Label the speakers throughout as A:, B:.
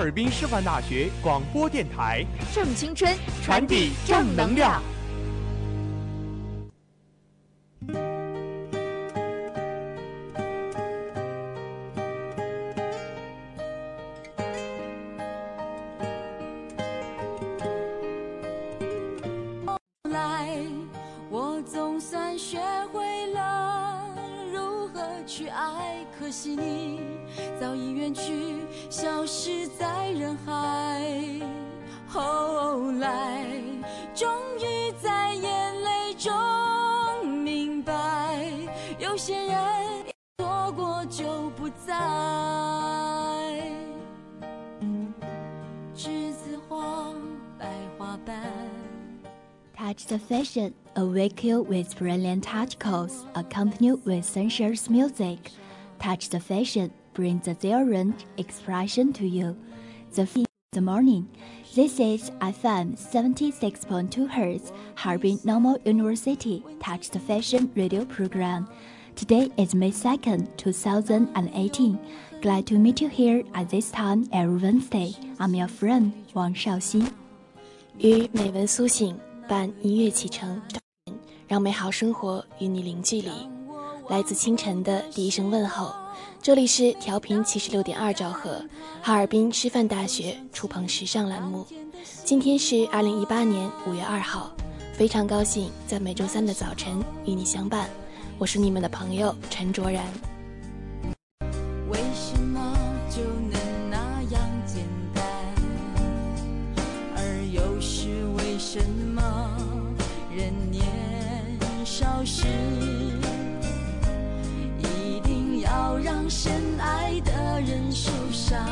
A: 哈尔滨师范大学广播电台，
B: 正青春，
A: 传递正能量。
C: 来，我总算学会了如何去爱，可惜你早已远去，消失在人海。后来，终于在眼泪中明白，有些人错过就不再。栀子花，白花瓣。
D: Touch the fashion, awake you with brilliant articles, accompanied with sensuous music. Touch the fashion, bring the different expression to you. The f- the morning. This is FM 76.2 Hz, Harbin Normal University Touch the Fashion radio program. Today is May 2nd, 2018. Glad to meet you here at this time every Wednesday. I'm your friend Wang Shaoxin.
E: 与美文苏醒，伴音乐启程，让美好生活与你零距离。来自清晨的第一声问候， 这里是调频七十六点二兆赫，哈尔滨师范大学触碰时尚栏目。今天是二零一八年五月二号，非常高兴在每周三的早晨与你相伴。我是你们的朋友陈卓然。
C: 爱的人受伤？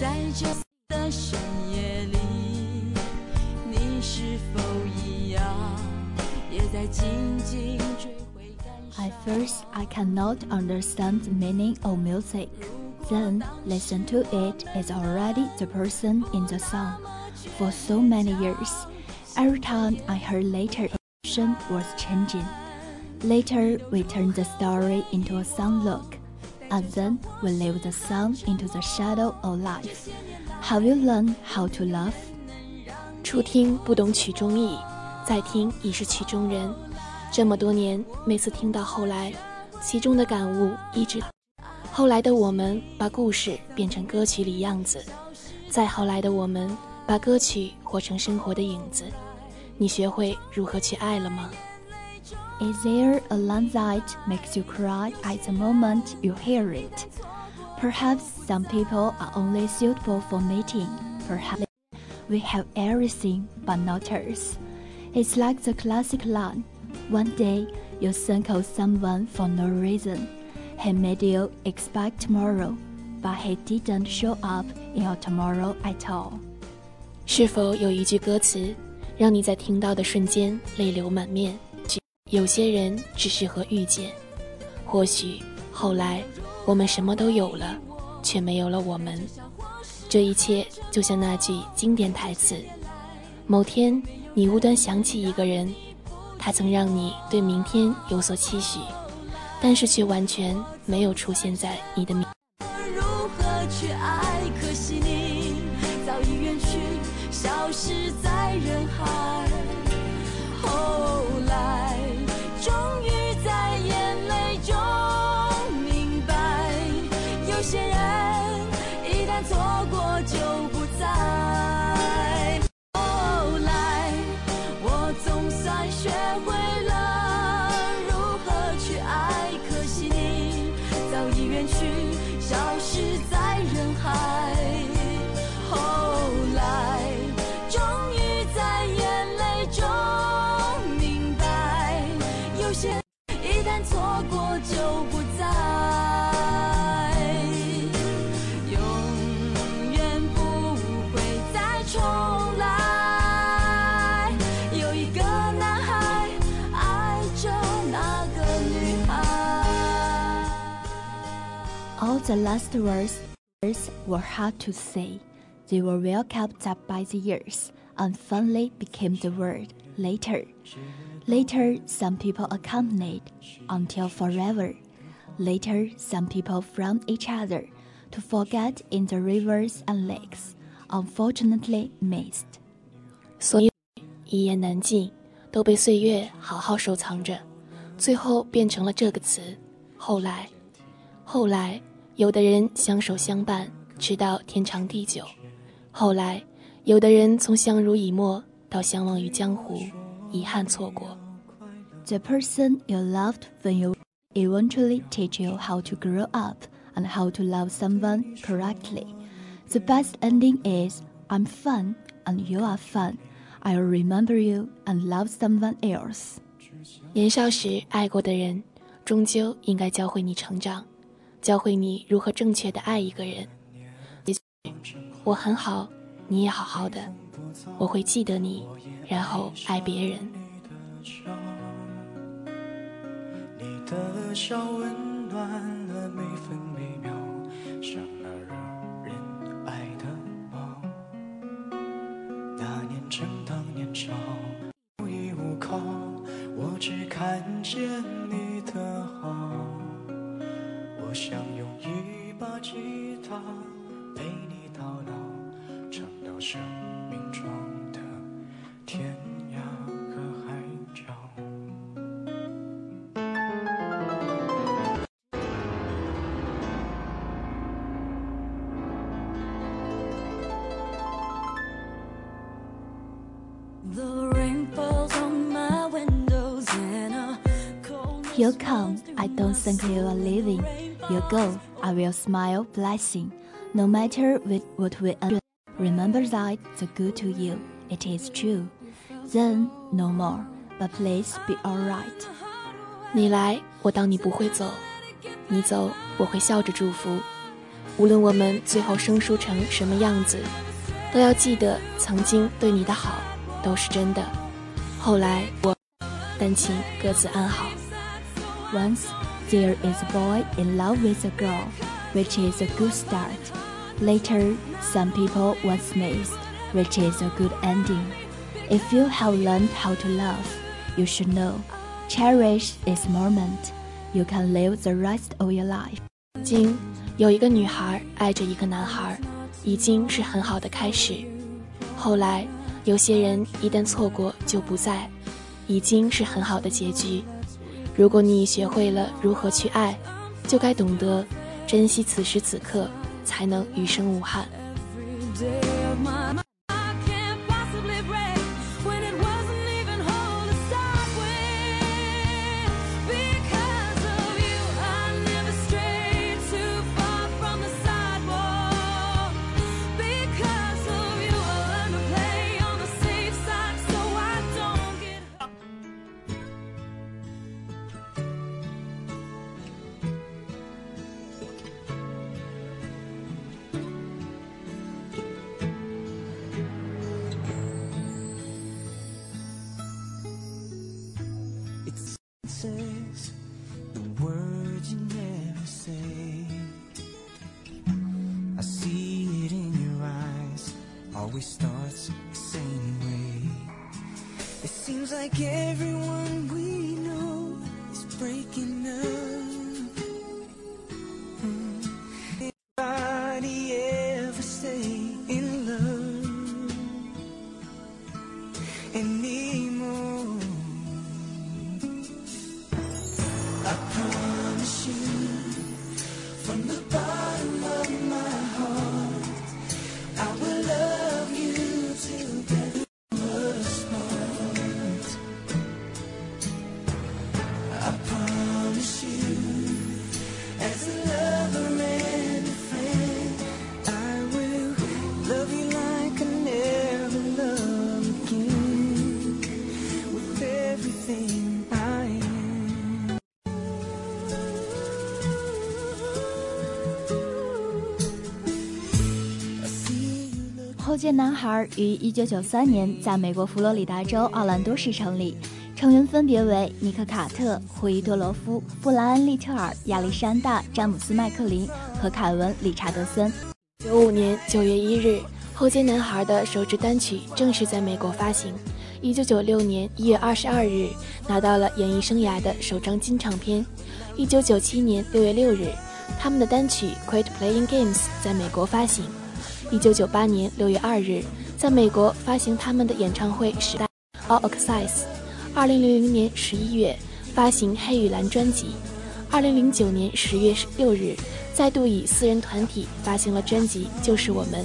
C: 在这的深夜里，你是否一样，也在静静追悔感伤？
D: At first, I cannot understand the meaning of music. Then, listen to it is already the person in the song. For so many years, every time I heard later, emotion was changing. Later, we turned the story into a song look, And then we leave the song into the shadow of life. Have you learned how to love?
E: 初听不懂曲中意，再听已是曲中人。这么多年，每次听到后来，其中的感悟一直。后来的我们把故事变成歌曲里样子，再后来的我们把歌曲活成生活的影子。你学会如何去爱了吗？
D: Is there a line that makes you cry at the moment you hear it? Perhaps some people are only suitable for mating. Perhaps we have everything but not us. It's like the classic line One day you think of someone for no reason. He made you expect tomorrow, but he didn't show up in your tomorrow at all.
E: 是否有一句歌词， 让你在听到的瞬间泪流满面。 有些人只适合遇见，或许后来我们什么都有了，却没有了我们。这一切就像那句经典台词：某天你无端想起一个人，他曾让你对明天有所期许，但是却完全没有出现在你的面。
C: 如何去爱？可惜你早已远去，消失在人海。后来，
D: All the last words words were hard to say. They were well kept up by the years and finally became the word later. Later, some people accompanied until forever. Later, some people from each other to forget in the rivers and lakes, unfortunately missed.
E: 所有一言难尽，都被岁月好好收藏着，最后变成了这个词。后来， 后来，有的人相守相伴，直到天长地久；后来，有的人从相濡以沫到相忘于江湖，遗憾错过。
D: The person you loved when you eventually teach you how to grow up and how to love someone correctly. The best ending is I'm fun and you are fun. I'll remember you and love someone else.
E: 年少时爱过的人，终究应该教会你成长，教会你如何正确的爱一个人。我很好，你也好好的，我会记得你，然后爱别人。
F: 你的笑温暖了每分每秒，像那惹人爱的猫。那年正当年少，无依无靠，我只看见吉他陪你到老，唱到生命中的天涯和海角。
C: The rain falls on my windows and a cold
D: You come, I don't think you are leaving. You go, I will smile blessing. No matter with what we do remember that the good to you, it is true. Then no more, but please be alright.
E: 你来，我当你不会走；你走，我会笑着祝福。无论我们最后生疏成什么样子，都要记得曾经对你的好都是真的。后来我，但请各自安好。
D: Once there is a boy in love with a girl, which is a good start. Later, some people once missed, which is a good ending. If you have learned how to love, you should know. Cherish this moment. You can live the rest of your life.
E: 经有一个女孩爱着一个男孩，已经是很好的开始。后来，有些人一旦错过就不在，已经是很好的结局。 如果你学会了如何去爱，就该懂得珍惜此时此刻，才能余生无憾。
F: Says the words you never say. I see it in your eyes, always starts the same way. It seems like everyone
D: 后街男孩于1993年在美国佛罗里达州奥兰多市成立，成员分别为尼克·卡特、胡伊·多罗夫、布莱恩·利特尔、亚历山大·詹姆斯·麦克林和凯文·理查德森。
E: 九五年九月一日，后街男孩的首支单曲正式在美国发行。一九九六年一月二十二日，拿到了演艺生涯的首张金唱片。一九九七年六月六日，他们的单曲《Quit Playing Games》在美国发行。一九九八年六月二日，在美国发行他们的演唱会时代《All Access》。二零零零年十一月，发行《黑与蓝》专辑。二零零九年十月六日，再度以私人团体发行了专辑《就是我们》。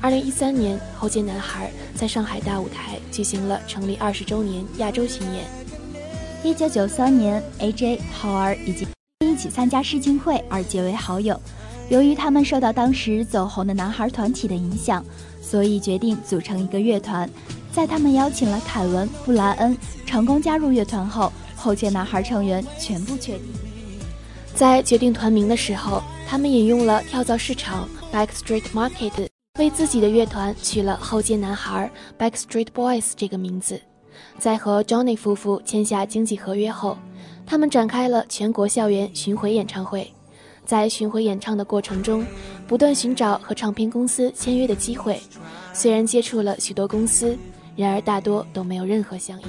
E: 二零一三年，后街男孩在上海大舞台举行了成立二十周年亚洲巡演。
D: 一九九三年，AJ、浩儿以及一起参加试镜会而结为好友。由于他们受到当时走红的男孩团体的影响，所以决定组成一个乐团。在他们邀请了凯文·布莱恩成功加入乐团后，后街男孩成员全部确定。
E: 在决定团名的时候，他们引用了跳蚤市场 （Backstreet Market），为自己的乐团取了“后街男孩 ”（Backstreet Boys） 这个名字。在和 Johnny 夫妇签下经济合约后，他们展开了全国校园巡回演唱会。在巡回演唱的过程中，不断寻找和唱片公司签约的机会。虽然接触了许多公司，然而大多都没有任何响应。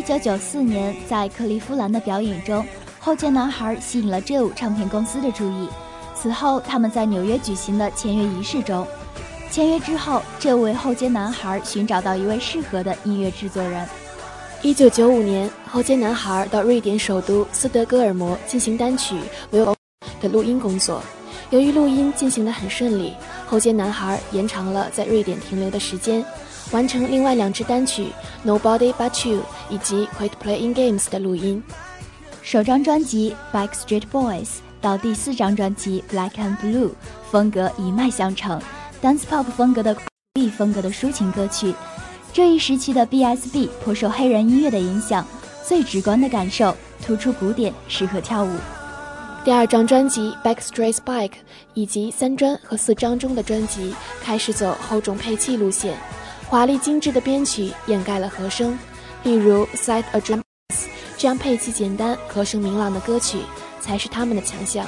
D: 一九九四年，在克利夫兰的表演中，后街男孩吸引了 Joe 唱片公司的注意。此后，他们在纽约举行的签约仪式中，签约之后，这位后街男孩寻找到一位适合的音乐制作人。
E: 一九九五年，后街男孩到瑞典首都斯德哥尔摩进行单曲《Will》的录音工作。由于录音进行得很顺利，后街男孩延长了在瑞典停留的时间，完成另外两支单曲《Nobody But You》以及《Quit Playing Games》的录音。
D: 首张专辑《Backstreet Boys》到第四张专辑《Black and Blue》，风格一脉相承，dance pop 风格的 B 风格的抒情歌曲。这一时期的 B.S.B 颇受黑人音乐的影响，最直观的感受突出鼓点，适合跳舞。
E: 第二张专辑《Backstreets Bike》以及三专和四张中的专辑开始走厚重配器路线，华丽精致的编曲掩盖了和声，例如《Side a Drum》这样配器简单、和声明朗的歌曲才是他们的强项。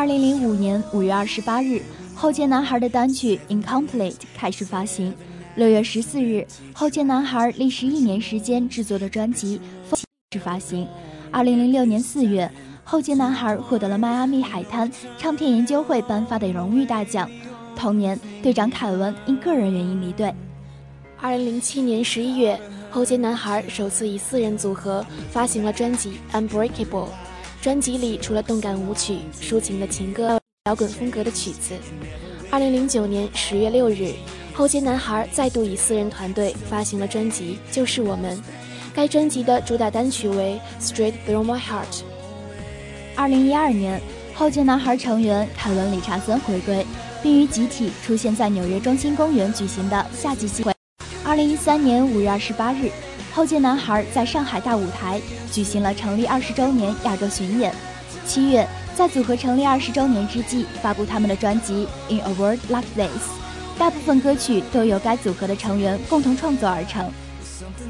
D: 二零零五年五月二十八日，后街男孩的单曲《Incomplete》开始发行。六月十四日，后街男孩历时一年时间制作的专辑《风》开始发行。二零零六年四月，后街男孩获得了迈阿密海滩唱片研究会颁发的荣誉大奖。同年，队长凯文因个人原因离队。
E: 二零零七年十一月，后街男孩首次以四人组合发行了专辑《Unbreakable》。专辑里除了动感舞曲、抒情的情歌、摇滚风格的曲子。二零零九年十月六日，后街男孩再度以四人团队发行了专辑《就是我们》。该专辑的主打单曲为《Straight Through My Heart》。
D: 二零一二年，后街男孩成员凯文·理查森回归，并于集体出现在纽约中心公园举行的夏季聚会。二零一三年五月二十八日。后街男孩在上海大舞台举行了成立二十周年亚洲巡演。七月，在组合成立二十周年之际，发布他们的专辑《In a World Like This》，大部分歌曲都由该组合的成员共同创作而成。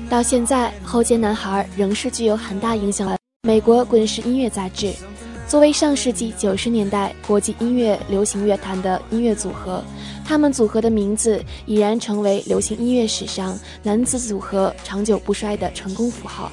E: 到现在，后街男孩仍是具有很大影响的美国滚石音乐杂志。作为上世纪九十年代国际音乐流行乐坛的音乐组合。他们组合的名字已然成为流行音乐史上男子组合长久不衰的成功符号。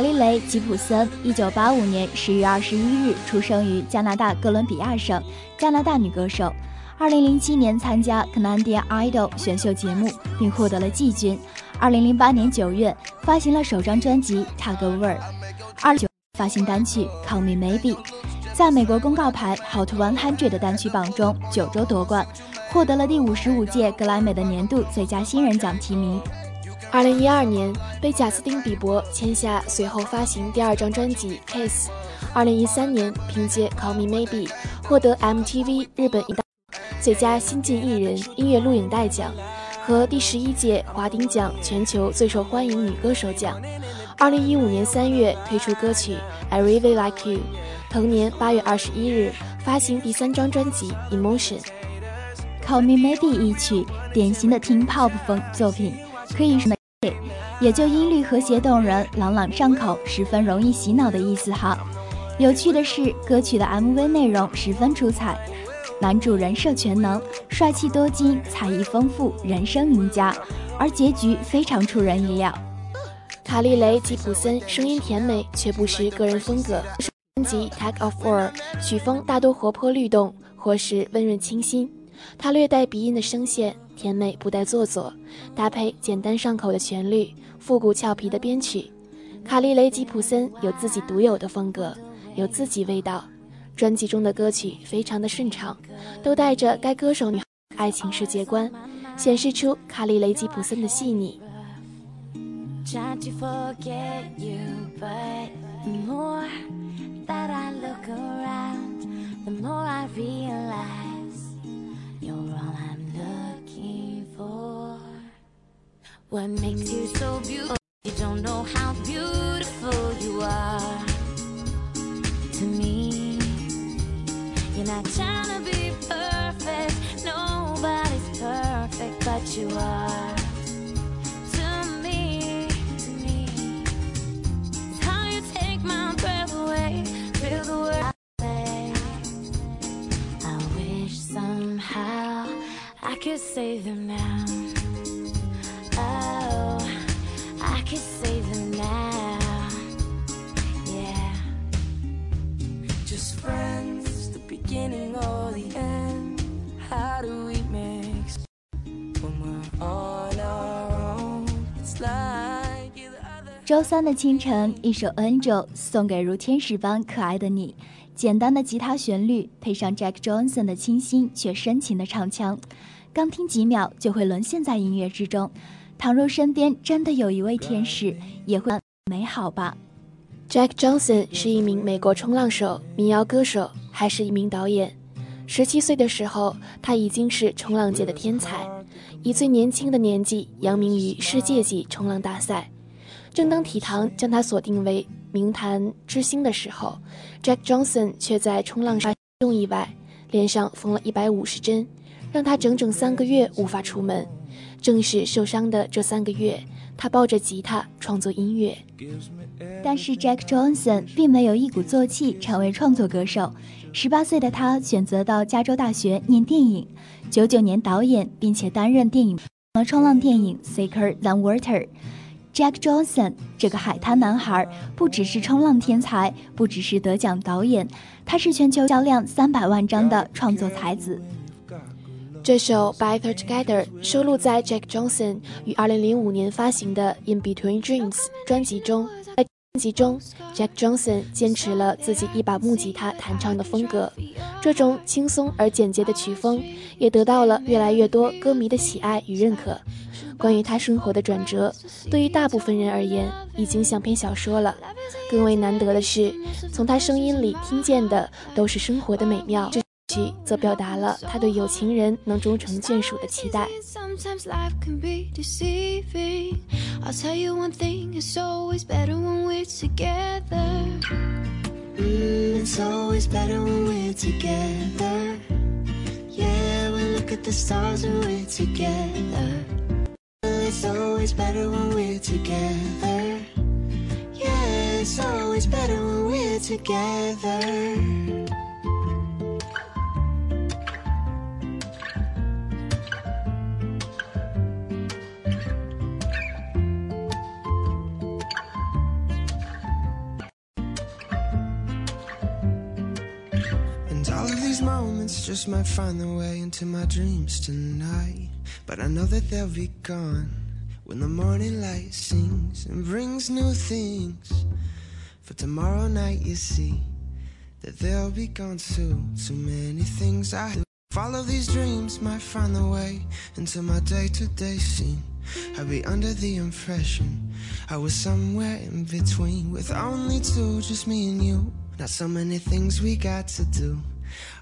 D: 卡莉雷·吉普森，一九八五年十月二十一日出生于加拿大哥伦比亚省，加拿大女歌手。二零零七年参加 Canadian Idol 选秀节目，并获得了季军。二零零八年九月发行了首张专辑《Tag Over》，二九发行单曲《Call Me Maybe》，在美国公告牌 Hot One Hundred 的单曲榜中九周夺冠，获得了第五十五届格莱美的年度最佳新人奖提名。
E: 二零一二年被贾斯汀·比伯签下，随后发行第二张专辑《Kiss》。二零一三年凭借《Call Me Maybe》获得 MTV 日本一大最佳新晋艺人音乐录影带奖和第十一届华鼎奖全球最受欢迎女歌手奖。二零一五年三月推出歌曲《I Really Like You》，同年八月二十一日发行第三张专辑《Emotion》。
D: 《Call Me Maybe》一曲典型的 Teen Pop 风作品，可以说。也就音律和谐动人、朗朗上口、十分容易洗脑的意思哈。有趣的是，歌曲的 MV 内容十分出彩，男主人设全能，帅气多金，才艺丰富，人生赢家，而结局非常出人意料。
E: 卡莉雷·吉普森声音甜美，却不失个人风格。专辑《Tag of War》曲风大多活泼律动，或是温润清新。她略带鼻音的声线，甜美不带做作，搭配简单上口的旋律，复古俏皮的编曲。卡莉雷吉普森有自己独有的风格，有自己味道。专辑中的歌曲非常的顺畅，都带着该歌手女爱情世界观，显示出卡莉雷吉普森的细腻。
G: You so beautiful? You don't know how beautiful you are to me. You're not trying to be perfect, nobody's perfect, but you are. Could save them now. could save them now. Yeah. Just friends, the beginning or the end. How do we mix when we're on our own? It's like you're the other.
D: 周三的清晨，一首《Angel》送给如天使般可爱的你。简单的吉他旋律配上 Jack Johnson 的清新却深情的唱腔，刚听几秒就会沦陷在音乐之中。倘若身边真的有一位天使，也会美好吧。
E: Jack Johnson 是一名美国冲浪手、民谣歌手，还是一名导演。十七岁的时候，他已经是冲浪界的天才，以最年轻的年纪扬名于世界级冲浪大赛。正当体坛将他锁定为名坛之星的时候，Jack Johnson 却在冲浪上意外，脸上缝了一百五十针，让他整整三个月无法出门。正是受伤的这三个月，他抱着吉他创作音乐。
D: 但是 Jack Johnson 并没有一鼓作气成为创作歌手。十八岁的他选择到加州大学念电影，九九年导演，并且担任电影冲浪电影《Sicker Than Water》。Jack Johnson 这个海滩男孩不只是冲浪天才，不只是得奖导演，他是全球销量三百万张的创作才子。
E: 这首《By Her Together》收录在 Jack Johnson 于2005年发行的《In Between Dreams》专辑中。在专辑中，Jack Johnson 坚持了自己一把木吉他弹唱的风格，这种轻松而简洁的曲风也得到了越来越多歌迷的喜爱与认可。关于他生活的转折，对于大部分人而言已经像篇小说了。更为难得的是，从他声音里听见的都是生活的美妙。则表达了他对有情人能终成眷属的期待。
G: We're together. just might find their way into my dreams tonight. But I know that they'll be gone when the morning light sings and brings new things. For tomorrow night, you see that they'll be gone too. Too many things I do. Follow these dreams might find their way into my day to day scene. I'd be under the impression I was somewhere in between with only two, just me and you. Not so many things we got to do.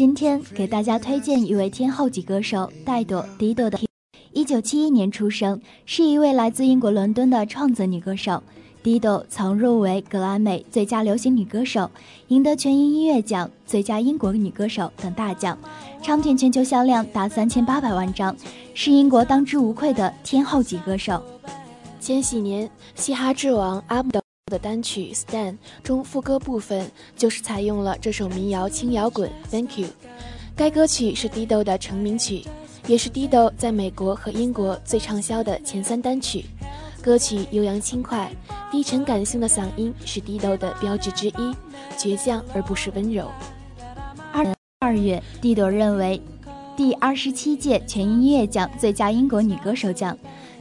D: 今天给大家推荐一位天后级歌手戴朵·迪朵的。一九七一年出生，是一位来自英国伦敦的创作女歌手。迪朵曾入围格莱美最佳流行女歌手，赢得全英音乐奖最佳英国女歌手等大奖，唱片全球销量达三千八百万张，是英国当之无愧的天后级歌手。
E: 千禧年，嘻哈之王阿姆的单曲《Stand》中副歌部分就是采用了这首民谣轻摇滚《Thank You》。该歌曲是 Dido 的成名曲，也是 Dido 在美国和英国最畅销的前三单曲。歌曲悠扬轻快、低沉感性的嗓音是 Dido 的标志之一，倔强而不失温柔。
D: 二二月，Dido 认为第二十七届全英音乐奖最佳英国女歌手奖。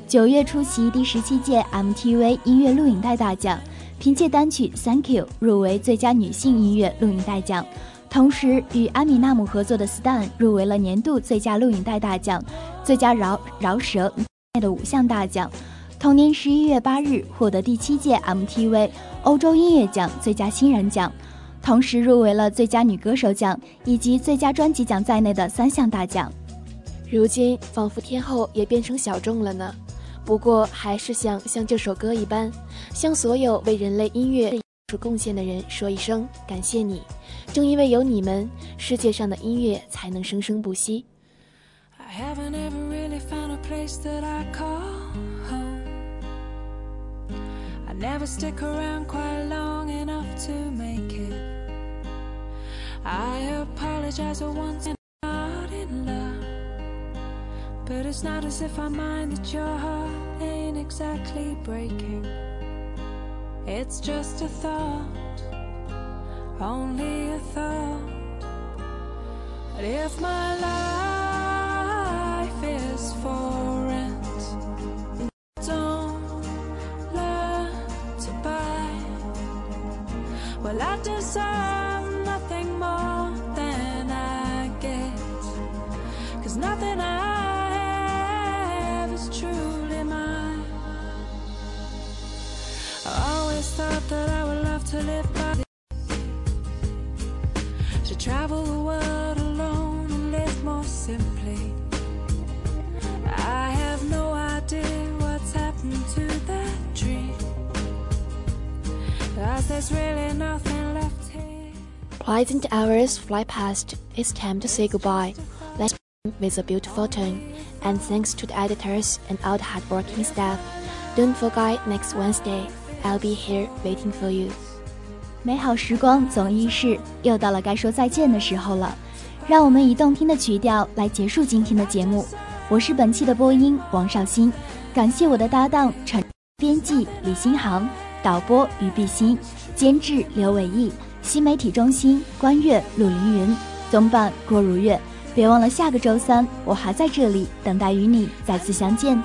D: 九月出席第十七届 MTV 音乐录影带大奖，凭借单曲《Thank You》入围最佳女性音乐录影带奖，同时与阿米纳姆合作的《Stan》入围了年度最佳录影带大奖、最佳饶饶舌的五项大奖。同年十一月八日，获得第七届 MTV 欧洲音乐奖最佳新人奖，同时入围了最佳女歌手奖以及最佳专辑奖在内的三项大奖。
E: 如今，仿佛天后也变成小众了呢。不过，还是想像这首歌一般，向所有为人类音乐出贡献的人说一声感谢你。正因为有你们，世界上的音乐才能生生不息。But it's not as if I mind that your heart ain't exactly breaking. It's just a thought, only a thought. But if my life is for rent, don't learn to buy. Well, I deserve Pleasant hours fly past, it's time to say goodbye Let's with a beautiful tone and thanks to the editors and all the hardworking staff. Don't forget next Wednesday I'll be here waiting for you。
D: 美好时光总易逝，又到了该说再见的时候了。让我们以动听的曲调来结束今天的节目。我是本期的播音王绍欣，感谢我的搭档陈编辑李新航、导播于碧欣、监制刘伟毅、新媒体中心关悦陆凌云、总办郭如月。别忘了下个周三我还在这里等待与你再次相见。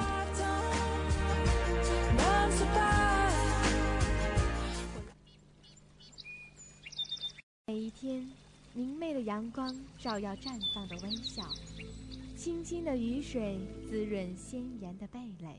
H: 每一天，明媚的阳光照耀绽放的微笑，清清的雨水滋润鲜艳的蓓蕾。